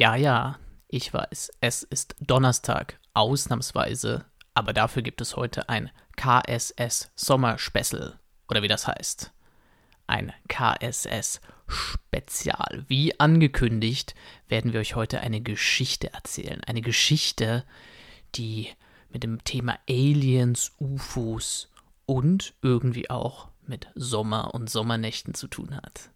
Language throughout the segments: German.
Ja, ja, ich weiß, es ist Donnerstag, ausnahmsweise, aber dafür gibt es heute ein KSS Sommerspecial, oder wie das heißt. Ein KSS Spezial. Wie angekündigt, werden wir euch heute eine Geschichte erzählen. Eine Geschichte, die mit dem Thema Aliens, UFOs und irgendwie auch mit Sommer und Sommernächten zu tun hat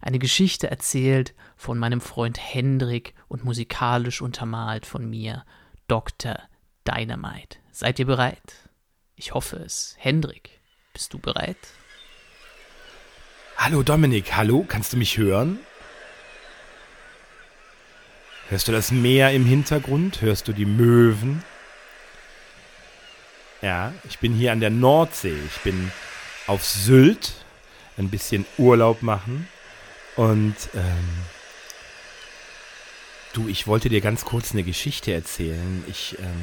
eine Geschichte erzählt von meinem Freund Hendrik und musikalisch untermalt von mir, Dr. Dynamite. Seid ihr bereit? Ich hoffe es. Hendrik, bist du bereit? Hallo Dominik, hallo, kannst du mich hören? Hörst du das Meer im Hintergrund? Hörst du die Möwen? Ja, ich bin hier an der Nordsee. Ich bin auf Sylt, ein bisschen Urlaub machen. Und ähm, du, ich wollte dir ganz kurz eine Geschichte erzählen. Ich ähm,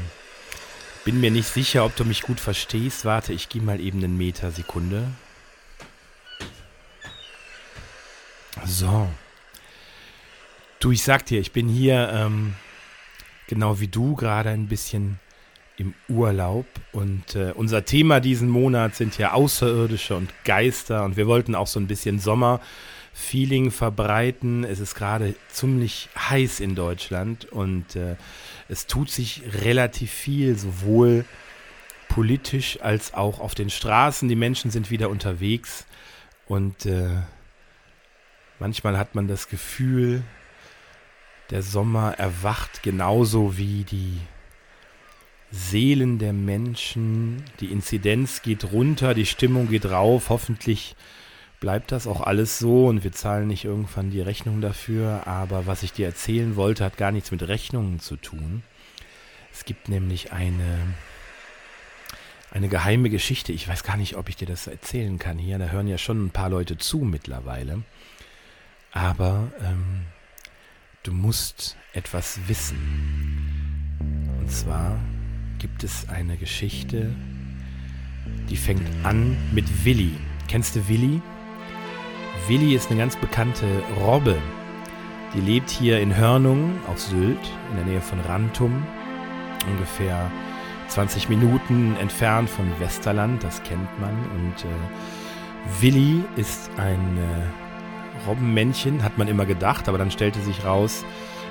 bin mir nicht sicher, ob du mich gut verstehst. Warte, ich gehe mal eben einen Meter Sekunde. So. Du, ich sag dir, ich bin hier ähm, genau wie du gerade ein bisschen im Urlaub und äh, unser Thema diesen Monat sind ja Außerirdische und Geister und wir wollten auch so ein bisschen Sommer Feeling verbreiten. Es ist gerade ziemlich heiß in Deutschland und äh, es tut sich relativ viel, sowohl politisch als auch auf den Straßen. Die Menschen sind wieder unterwegs und äh, manchmal hat man das Gefühl, der Sommer erwacht genauso wie die Seelen der Menschen. Die Inzidenz geht runter, die Stimmung geht rauf. Hoffentlich bleibt das auch alles so und wir zahlen nicht irgendwann die Rechnung dafür. Aber was ich dir erzählen wollte, hat gar nichts mit Rechnungen zu tun. Es gibt nämlich eine, eine geheime Geschichte. Ich weiß gar nicht, ob ich dir das erzählen kann hier. Da hören ja schon ein paar Leute zu mittlerweile. Aber ähm, du musst etwas wissen. Und zwar gibt es eine Geschichte, die fängt an mit Willi. Kennst du Willi? Willi ist eine ganz bekannte Robbe. Die lebt hier in Hörnungen auf Sylt, in der Nähe von Rantum, ungefähr 20 Minuten entfernt von Westerland, das kennt man. Und äh, Willi ist ein äh, Robbenmännchen, hat man immer gedacht, aber dann stellte sich raus,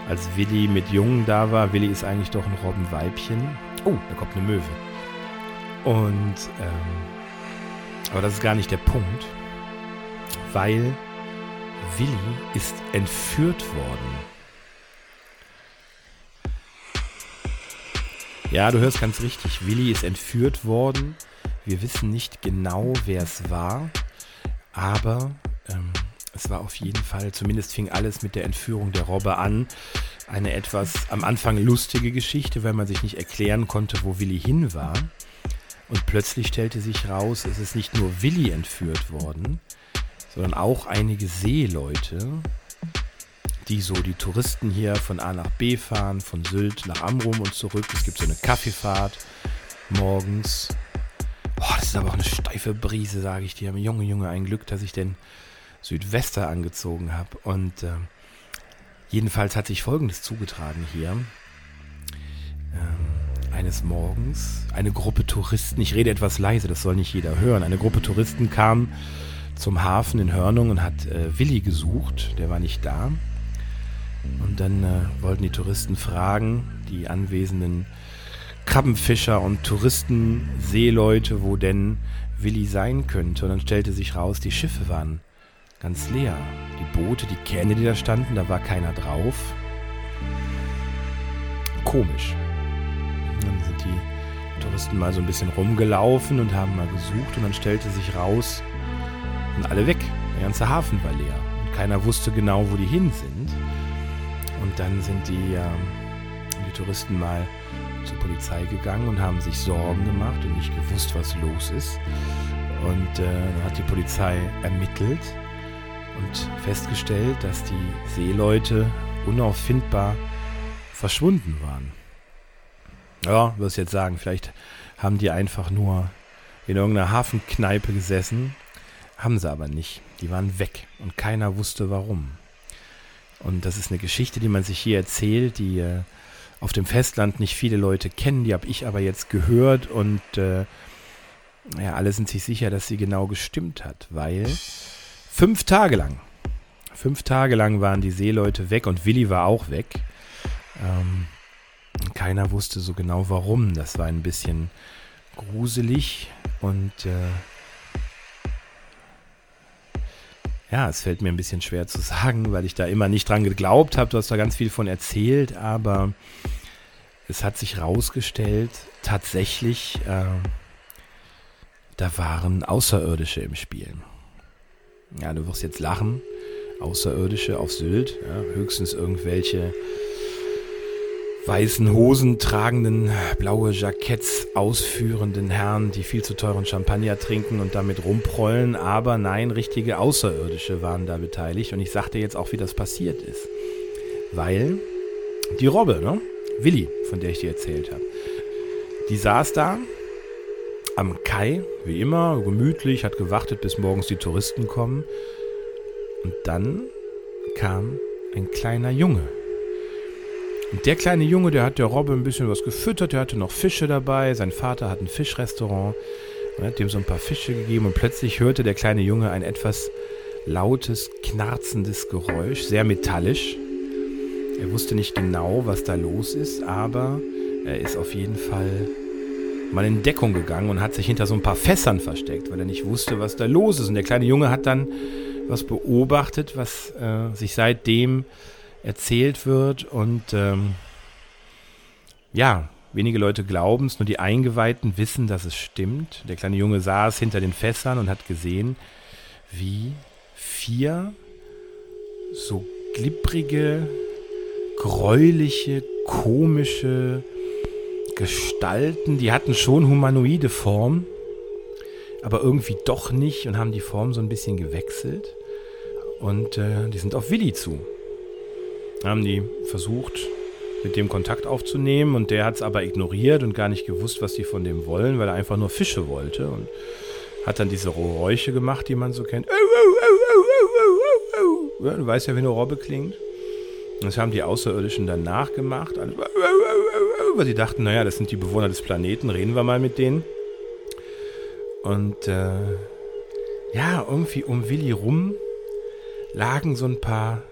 als Willi mit Jungen da war, Willi ist eigentlich doch ein Robbenweibchen. Oh, da kommt eine Möwe. Und, ähm, aber das ist gar nicht der Punkt weil Willi ist entführt worden. Ja, du hörst ganz richtig. Willi ist entführt worden. Wir wissen nicht genau, wer es war, aber ähm, es war auf jeden Fall, zumindest fing alles mit der Entführung der Robbe an. Eine etwas am Anfang lustige Geschichte, weil man sich nicht erklären konnte, wo Willi hin war. Und plötzlich stellte sich raus, es ist nicht nur Willi entführt worden, sondern auch einige Seeleute, die so die Touristen hier von A nach B fahren, von Sylt nach Amrum und zurück. Es gibt so eine Kaffeefahrt morgens. Boah, das ist aber auch eine steife Brise, sage ich dir. Junge, Junge, ein Glück, dass ich den Südwester angezogen habe. Und äh, jedenfalls hat sich Folgendes zugetragen hier. Ähm, eines Morgens eine Gruppe Touristen, ich rede etwas leise, das soll nicht jeder hören, eine Gruppe Touristen kam zum Hafen in Hörnung und hat äh, Willi gesucht. Der war nicht da. Und dann äh, wollten die Touristen fragen, die anwesenden Krabbenfischer und Touristen, Seeleute, wo denn Willi sein könnte. Und dann stellte sich raus, die Schiffe waren ganz leer. Die Boote, die Kähne, die da standen, da war keiner drauf. Komisch. Und dann sind die Touristen mal so ein bisschen rumgelaufen und haben mal gesucht und dann stellte sich raus, und alle weg. Der ganze Hafen war leer. Und keiner wusste genau, wo die hin sind. Und dann sind die, äh, die Touristen mal zur Polizei gegangen und haben sich Sorgen gemacht und nicht gewusst, was los ist. Und äh, dann hat die Polizei ermittelt und festgestellt, dass die Seeleute unauffindbar verschwunden waren. Ja, wirst jetzt sagen, vielleicht haben die einfach nur in irgendeiner Hafenkneipe gesessen haben sie aber nicht. Die waren weg und keiner wusste warum. Und das ist eine Geschichte, die man sich hier erzählt, die äh, auf dem Festland nicht viele Leute kennen, die habe ich aber jetzt gehört und äh, ja, alle sind sich sicher, dass sie genau gestimmt hat, weil fünf Tage lang, fünf Tage lang waren die Seeleute weg und Willi war auch weg. Ähm, keiner wusste so genau warum. Das war ein bisschen gruselig und äh, ja, es fällt mir ein bisschen schwer zu sagen, weil ich da immer nicht dran geglaubt habe. Du hast da ganz viel von erzählt, aber es hat sich rausgestellt, tatsächlich, äh, da waren Außerirdische im Spiel. Ja, du wirst jetzt lachen. Außerirdische auf Sylt, ja, höchstens irgendwelche weißen Hosen tragenden, blaue Jacketts ausführenden Herren, die viel zu teuren Champagner trinken und damit rumprollen. Aber nein, richtige Außerirdische waren da beteiligt. Und ich sagte jetzt auch, wie das passiert ist. Weil die Robbe, ne? Willi, von der ich dir erzählt habe, die saß da am Kai, wie immer, gemütlich, hat gewartet, bis morgens die Touristen kommen. Und dann kam ein kleiner Junge und der kleine Junge, der hat der Robbe ein bisschen was gefüttert, der hatte noch Fische dabei. Sein Vater hat ein Fischrestaurant und hat dem so ein paar Fische gegeben. Und plötzlich hörte der kleine Junge ein etwas lautes, knarzendes Geräusch, sehr metallisch. Er wusste nicht genau, was da los ist, aber er ist auf jeden Fall mal in Deckung gegangen und hat sich hinter so ein paar Fässern versteckt, weil er nicht wusste, was da los ist. Und der kleine Junge hat dann was beobachtet, was äh, sich seitdem erzählt wird. Und ähm, ja, wenige Leute glauben es, nur die Eingeweihten wissen, dass es stimmt. Der kleine Junge saß hinter den Fässern und hat gesehen, wie vier so glibbrige, gräuliche, komische Gestalten, die hatten schon humanoide Form, aber irgendwie doch nicht und haben die Form so ein bisschen gewechselt. Und äh, die sind auf Willi zu haben die versucht, mit dem Kontakt aufzunehmen und der hat es aber ignoriert und gar nicht gewusst, was die von dem wollen, weil er einfach nur Fische wollte und hat dann diese Geräusche gemacht, die man so kennt. Ja, du weißt ja, wie eine Robbe klingt. Das haben die Außerirdischen dann nachgemacht, weil sie dachten, naja, das sind die Bewohner des Planeten, reden wir mal mit denen. Und äh, ja, irgendwie um Willi rum lagen so ein paar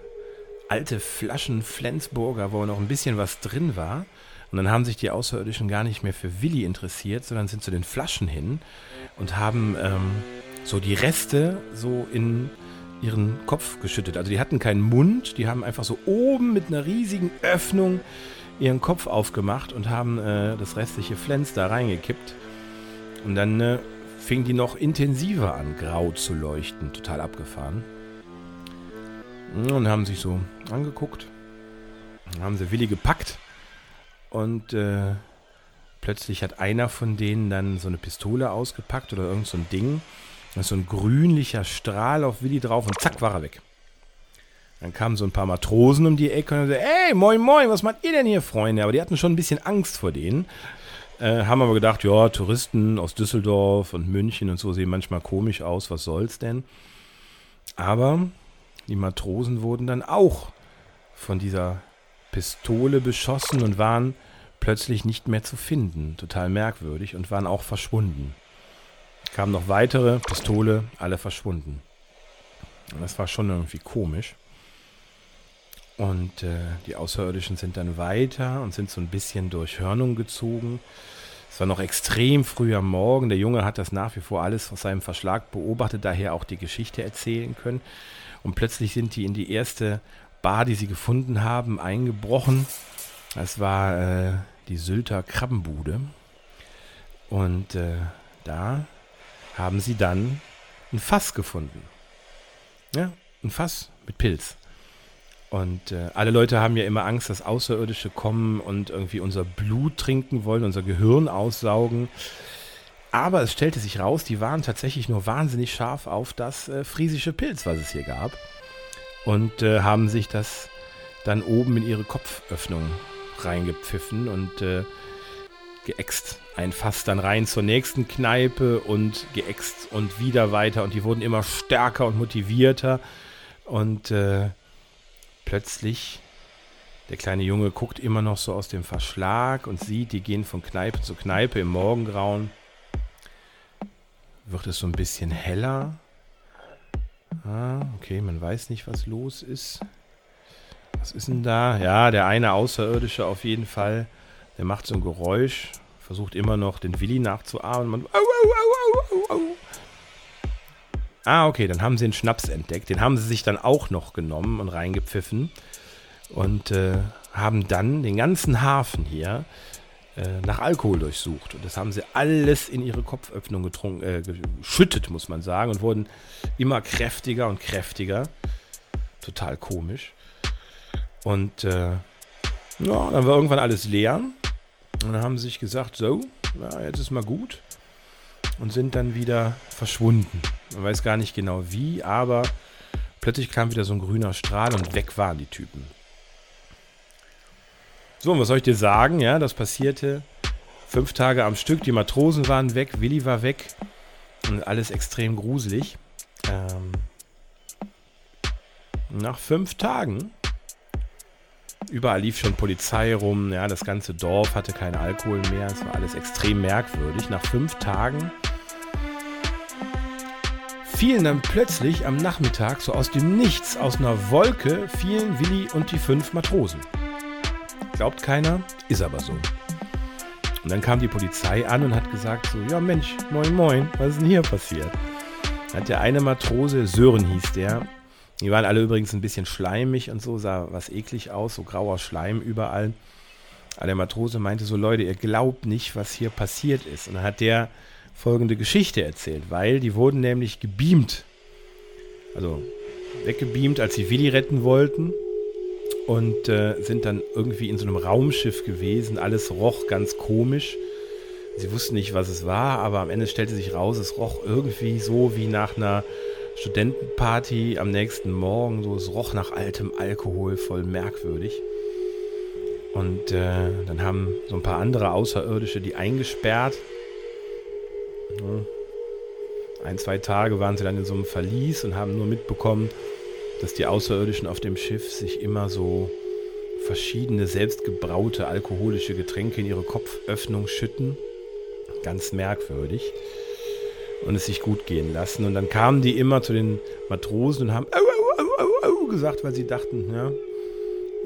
alte Flaschen Flensburger, wo noch ein bisschen was drin war. Und dann haben sich die Außerirdischen gar nicht mehr für Willi interessiert, sondern sind zu den Flaschen hin und haben ähm, so die Reste so in ihren Kopf geschüttet. Also die hatten keinen Mund, die haben einfach so oben mit einer riesigen Öffnung ihren Kopf aufgemacht und haben äh, das restliche Flens da reingekippt. Und dann äh, fing die noch intensiver an, grau zu leuchten. Total abgefahren. Und haben sich so angeguckt. Dann haben sie Willi gepackt. Und äh, plötzlich hat einer von denen dann so eine Pistole ausgepackt oder irgend so ein Ding. Da ist so ein grünlicher Strahl auf Willi drauf und zack, war er weg. Dann kamen so ein paar Matrosen um die Ecke und haben gesagt, ey, moin, moin, was macht ihr denn hier, Freunde? Aber die hatten schon ein bisschen Angst vor denen. Äh, haben aber gedacht, ja, Touristen aus Düsseldorf und München und so sehen manchmal komisch aus, was soll's denn? Aber die Matrosen wurden dann auch von dieser Pistole beschossen und waren plötzlich nicht mehr zu finden. Total merkwürdig und waren auch verschwunden. Kamen noch weitere, Pistole, alle verschwunden. Und das war schon irgendwie komisch. Und äh, die Außerirdischen sind dann weiter und sind so ein bisschen durch Hörnung gezogen. Es war noch extrem früh am Morgen. Der Junge hat das nach wie vor alles aus seinem Verschlag beobachtet, daher auch die Geschichte erzählen können. Und plötzlich sind die in die erste Bar, die sie gefunden haben, eingebrochen. Das war äh, die Sylter Krabbenbude. Und äh, da haben sie dann ein Fass gefunden. Ja, ein Fass mit Pilz. Und äh, alle Leute haben ja immer Angst, dass Außerirdische kommen und irgendwie unser Blut trinken wollen, unser Gehirn aussaugen. Aber es stellte sich raus, die waren tatsächlich nur wahnsinnig scharf auf das äh, friesische Pilz, was es hier gab. Und äh, haben sich das dann oben in ihre Kopföffnung reingepfiffen und äh, geäxt. Ein Fass dann rein zur nächsten Kneipe und geäxt und wieder weiter. Und die wurden immer stärker und motivierter. Und äh, plötzlich, der kleine Junge guckt immer noch so aus dem Verschlag und sieht, die gehen von Kneipe zu Kneipe im Morgengrauen. Wird es so ein bisschen heller. Ah, okay, man weiß nicht, was los ist. Was ist denn da? Ja, der eine Außerirdische auf jeden Fall. Der macht so ein Geräusch, versucht immer noch den Willi nachzuahmen. Man, au, au, au, ah, okay, dann haben sie einen Schnaps entdeckt. Den haben sie sich dann auch noch genommen und reingepfiffen. Und äh, haben dann den ganzen Hafen hier nach Alkohol durchsucht. Und das haben sie alles in ihre Kopföffnung getrunken, äh, geschüttet, muss man sagen, und wurden immer kräftiger und kräftiger. Total komisch. Und äh, ja, dann war irgendwann alles leer. Und dann haben sie sich gesagt, so, ja, jetzt ist mal gut. Und sind dann wieder verschwunden. Man weiß gar nicht genau wie, aber plötzlich kam wieder so ein grüner Strahl und weg waren die Typen. So, was soll ich dir sagen? Ja, das passierte fünf Tage am Stück. Die Matrosen waren weg, Willi war weg. Und alles extrem gruselig. Ähm, nach fünf Tagen Überall lief schon Polizei rum, ja, das ganze Dorf hatte keinen Alkohol mehr, es war alles extrem merkwürdig. Nach fünf Tagen fielen dann plötzlich am Nachmittag so aus dem Nichts, aus einer Wolke, fielen Willi und die fünf Matrosen. Glaubt keiner, ist aber so. Und dann kam die Polizei an und hat gesagt so, ja Mensch, moin moin, was ist denn hier passiert? Dann hat der eine Matrose, Sören hieß der, die waren alle übrigens ein bisschen schleimig und so, sah was eklig aus, so grauer Schleim überall. Aber der Matrose meinte so, Leute, ihr glaubt nicht, was hier passiert ist. Und dann hat der folgende Geschichte erzählt, weil die wurden nämlich gebeamt. Also weggebeamt, als sie Willi retten wollten. Und äh, sind dann irgendwie in so einem Raumschiff gewesen. Alles roch ganz komisch. Sie wussten nicht, was es war, aber am Ende stellte sich raus, es roch irgendwie so wie nach einer Studentenparty am nächsten Morgen. So, es roch nach altem Alkohol, voll merkwürdig. Und äh, dann haben so ein paar andere Außerirdische die eingesperrt. Ein, zwei Tage waren sie dann in so einem Verlies und haben nur mitbekommen, dass die Außerirdischen auf dem Schiff sich immer so verschiedene selbstgebraute alkoholische Getränke in ihre Kopföffnung schütten. Ganz merkwürdig und es sich gut gehen lassen. Und dann kamen die immer zu den Matrosen und haben au, au, au, au, gesagt, weil sie dachten, ja,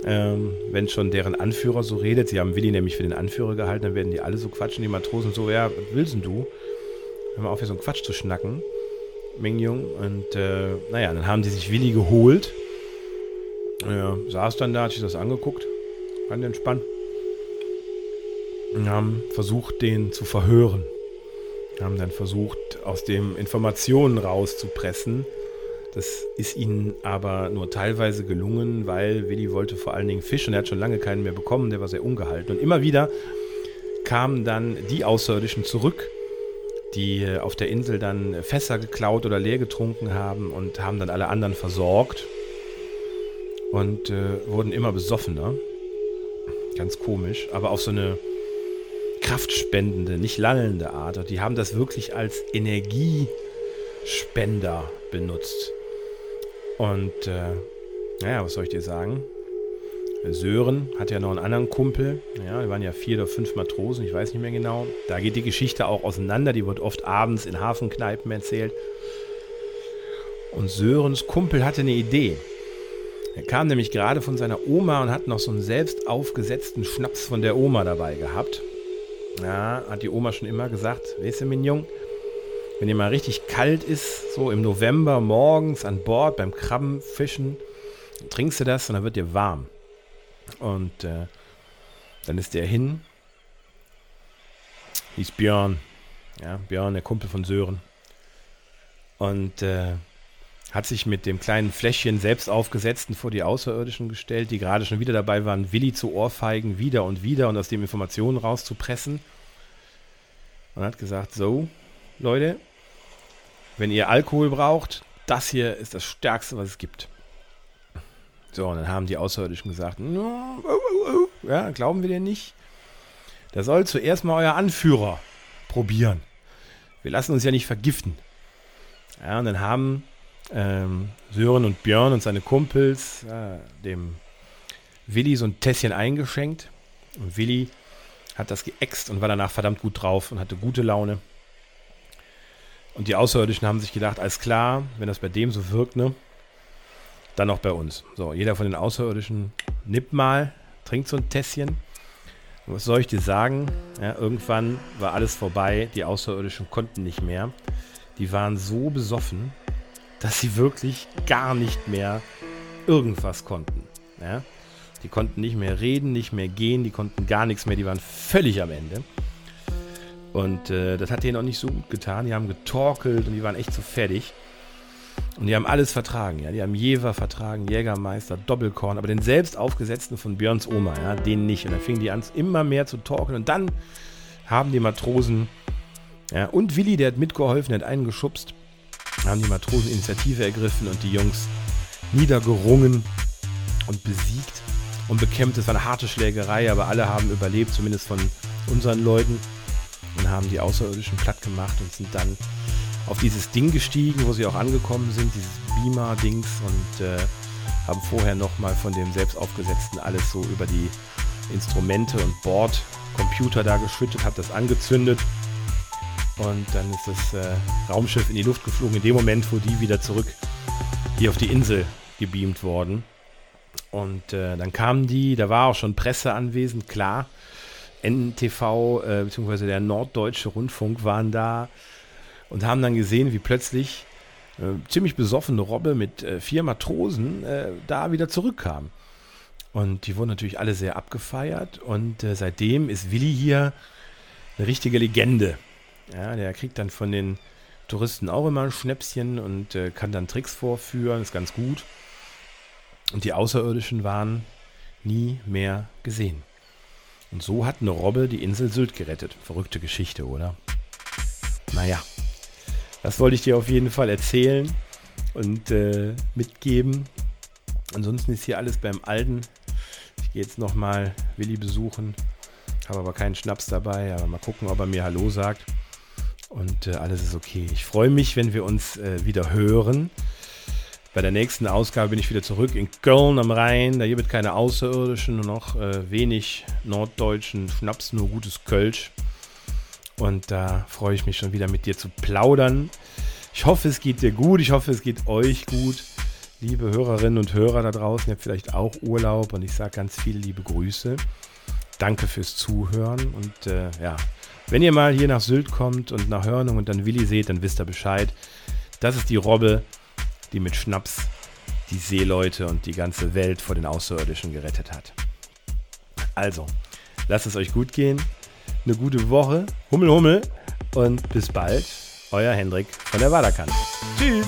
ähm, wenn schon deren Anführer so redet, sie haben Willi nämlich für den Anführer gehalten, dann werden die alle so quatschen, die Matrosen so, ja, was willst denn du? Hör mal auf, hier so einen Quatsch zu schnacken, Mingjung. Und äh, naja, dann haben die sich Willi geholt. Ja, saß dann da, hat sich das angeguckt, ganz entspannt. Und haben versucht, den zu verhören haben dann versucht, aus dem Informationen rauszupressen. Das ist ihnen aber nur teilweise gelungen, weil Willi wollte vor allen Dingen Fisch und er hat schon lange keinen mehr bekommen, der war sehr ungehalten. Und immer wieder kamen dann die Außerirdischen zurück, die auf der Insel dann Fässer geklaut oder leer getrunken haben und haben dann alle anderen versorgt und äh, wurden immer besoffener. Ganz komisch, aber auf so eine kraftspendende, nicht lallende Art. Und die haben das wirklich als Energiespender benutzt. Und äh, naja, was soll ich dir sagen? Sören hat ja noch einen anderen Kumpel. Ja, die waren ja vier oder fünf Matrosen, ich weiß nicht mehr genau. Da geht die Geschichte auch auseinander. Die wird oft abends in Hafenkneipen erzählt. Und Sörens Kumpel hatte eine Idee. Er kam nämlich gerade von seiner Oma und hat noch so einen selbst aufgesetzten Schnaps von der Oma dabei gehabt. Ja, hat die Oma schon immer gesagt, weißt du, Mignon, wenn dir mal richtig kalt ist, so im November morgens an Bord beim Krabbenfischen, trinkst du das und dann wird dir warm. Und äh, dann ist der hin. Hieß Björn. Ja, Björn, der Kumpel von Sören. Und äh, hat sich mit dem kleinen Fläschchen selbst aufgesetzten vor die Außerirdischen gestellt, die gerade schon wieder dabei waren, Willi zu ohrfeigen, wieder und wieder und aus dem Informationen rauszupressen. Und hat gesagt, so, Leute, wenn ihr Alkohol braucht, das hier ist das Stärkste, was es gibt. So, und dann haben die Außerirdischen gesagt, ja, glauben wir dir nicht? Da soll zuerst mal euer Anführer probieren. Wir lassen uns ja nicht vergiften. Ja, und dann haben ähm, Sören und Björn und seine Kumpels äh, dem Willi so ein Tässchen eingeschenkt. Und Willi hat das geäxt und war danach verdammt gut drauf und hatte gute Laune. Und die Außerirdischen haben sich gedacht, alles klar, wenn das bei dem so wirkt, ne, dann auch bei uns. So, jeder von den Außerirdischen nippt mal, trinkt so ein Tässchen. Was soll ich dir sagen? Ja, irgendwann war alles vorbei, die Außerirdischen konnten nicht mehr. Die waren so besoffen, dass sie wirklich gar nicht mehr irgendwas konnten. Ja? Die konnten nicht mehr reden, nicht mehr gehen, die konnten gar nichts mehr, die waren völlig am Ende. Und äh, das hat denen auch nicht so gut getan. Die haben getorkelt und die waren echt so fertig. Und die haben alles vertragen, ja. Die haben Jever vertragen, Jägermeister, Doppelkorn, aber den selbst aufgesetzten von Björns Oma, ja, den nicht. Und dann fingen die an, immer mehr zu torkeln. Und dann haben die Matrosen, ja, und Willi, der hat mitgeholfen, der hat einen geschubst, haben die Matrosen Initiative ergriffen und die Jungs niedergerungen und besiegt und bekämpft. Es war eine harte Schlägerei, aber alle haben überlebt, zumindest von unseren Leuten. Und haben die Außerirdischen platt gemacht und sind dann auf dieses Ding gestiegen, wo sie auch angekommen sind, dieses Beamer-Dings und äh, haben vorher nochmal von dem selbst aufgesetzten alles so über die Instrumente und Bordcomputer da geschüttet, hat das angezündet und dann ist das äh, Raumschiff in die Luft geflogen, in dem Moment, wo die wieder zurück hier auf die Insel gebeamt worden. Und äh, dann kamen die, da war auch schon Presse anwesend, klar. NTV äh, bzw. der Norddeutsche Rundfunk waren da und haben dann gesehen, wie plötzlich äh, ziemlich besoffene Robbe mit äh, vier Matrosen äh, da wieder zurückkam. Und die wurden natürlich alle sehr abgefeiert und äh, seitdem ist Willi hier eine richtige Legende. Ja, der kriegt dann von den Touristen auch immer ein Schnäpschen und äh, kann dann Tricks vorführen, ist ganz gut. Und die Außerirdischen waren nie mehr gesehen. Und so hat eine Robbe die Insel Sylt gerettet. Verrückte Geschichte, oder? Naja, das wollte ich dir auf jeden Fall erzählen und äh, mitgeben. Ansonsten ist hier alles beim Alten. Ich gehe jetzt nochmal Willi besuchen. Habe aber keinen Schnaps dabei. Aber mal gucken, ob er mir Hallo sagt. Und äh, alles ist okay. Ich freue mich, wenn wir uns äh, wieder hören. Bei der nächsten Ausgabe bin ich wieder zurück in Köln am Rhein. Da gibt es keine Außerirdischen, nur noch äh, wenig norddeutschen Schnaps, nur gutes Kölsch. Und da freue ich mich schon wieder mit dir zu plaudern. Ich hoffe, es geht dir gut. Ich hoffe, es geht euch gut. Liebe Hörerinnen und Hörer da draußen, ihr habt vielleicht auch Urlaub und ich sage ganz viele liebe Grüße. Danke fürs Zuhören und äh, ja, wenn ihr mal hier nach Sylt kommt und nach Hörnung und dann Willi seht, dann wisst ihr Bescheid. Das ist die Robbe, die mit Schnaps die Seeleute und die ganze Welt vor den Außerirdischen gerettet hat. Also, lasst es euch gut gehen. Eine gute Woche. Hummel, Hummel. Und bis bald. Euer Hendrik von der Waderkant. Tschüss.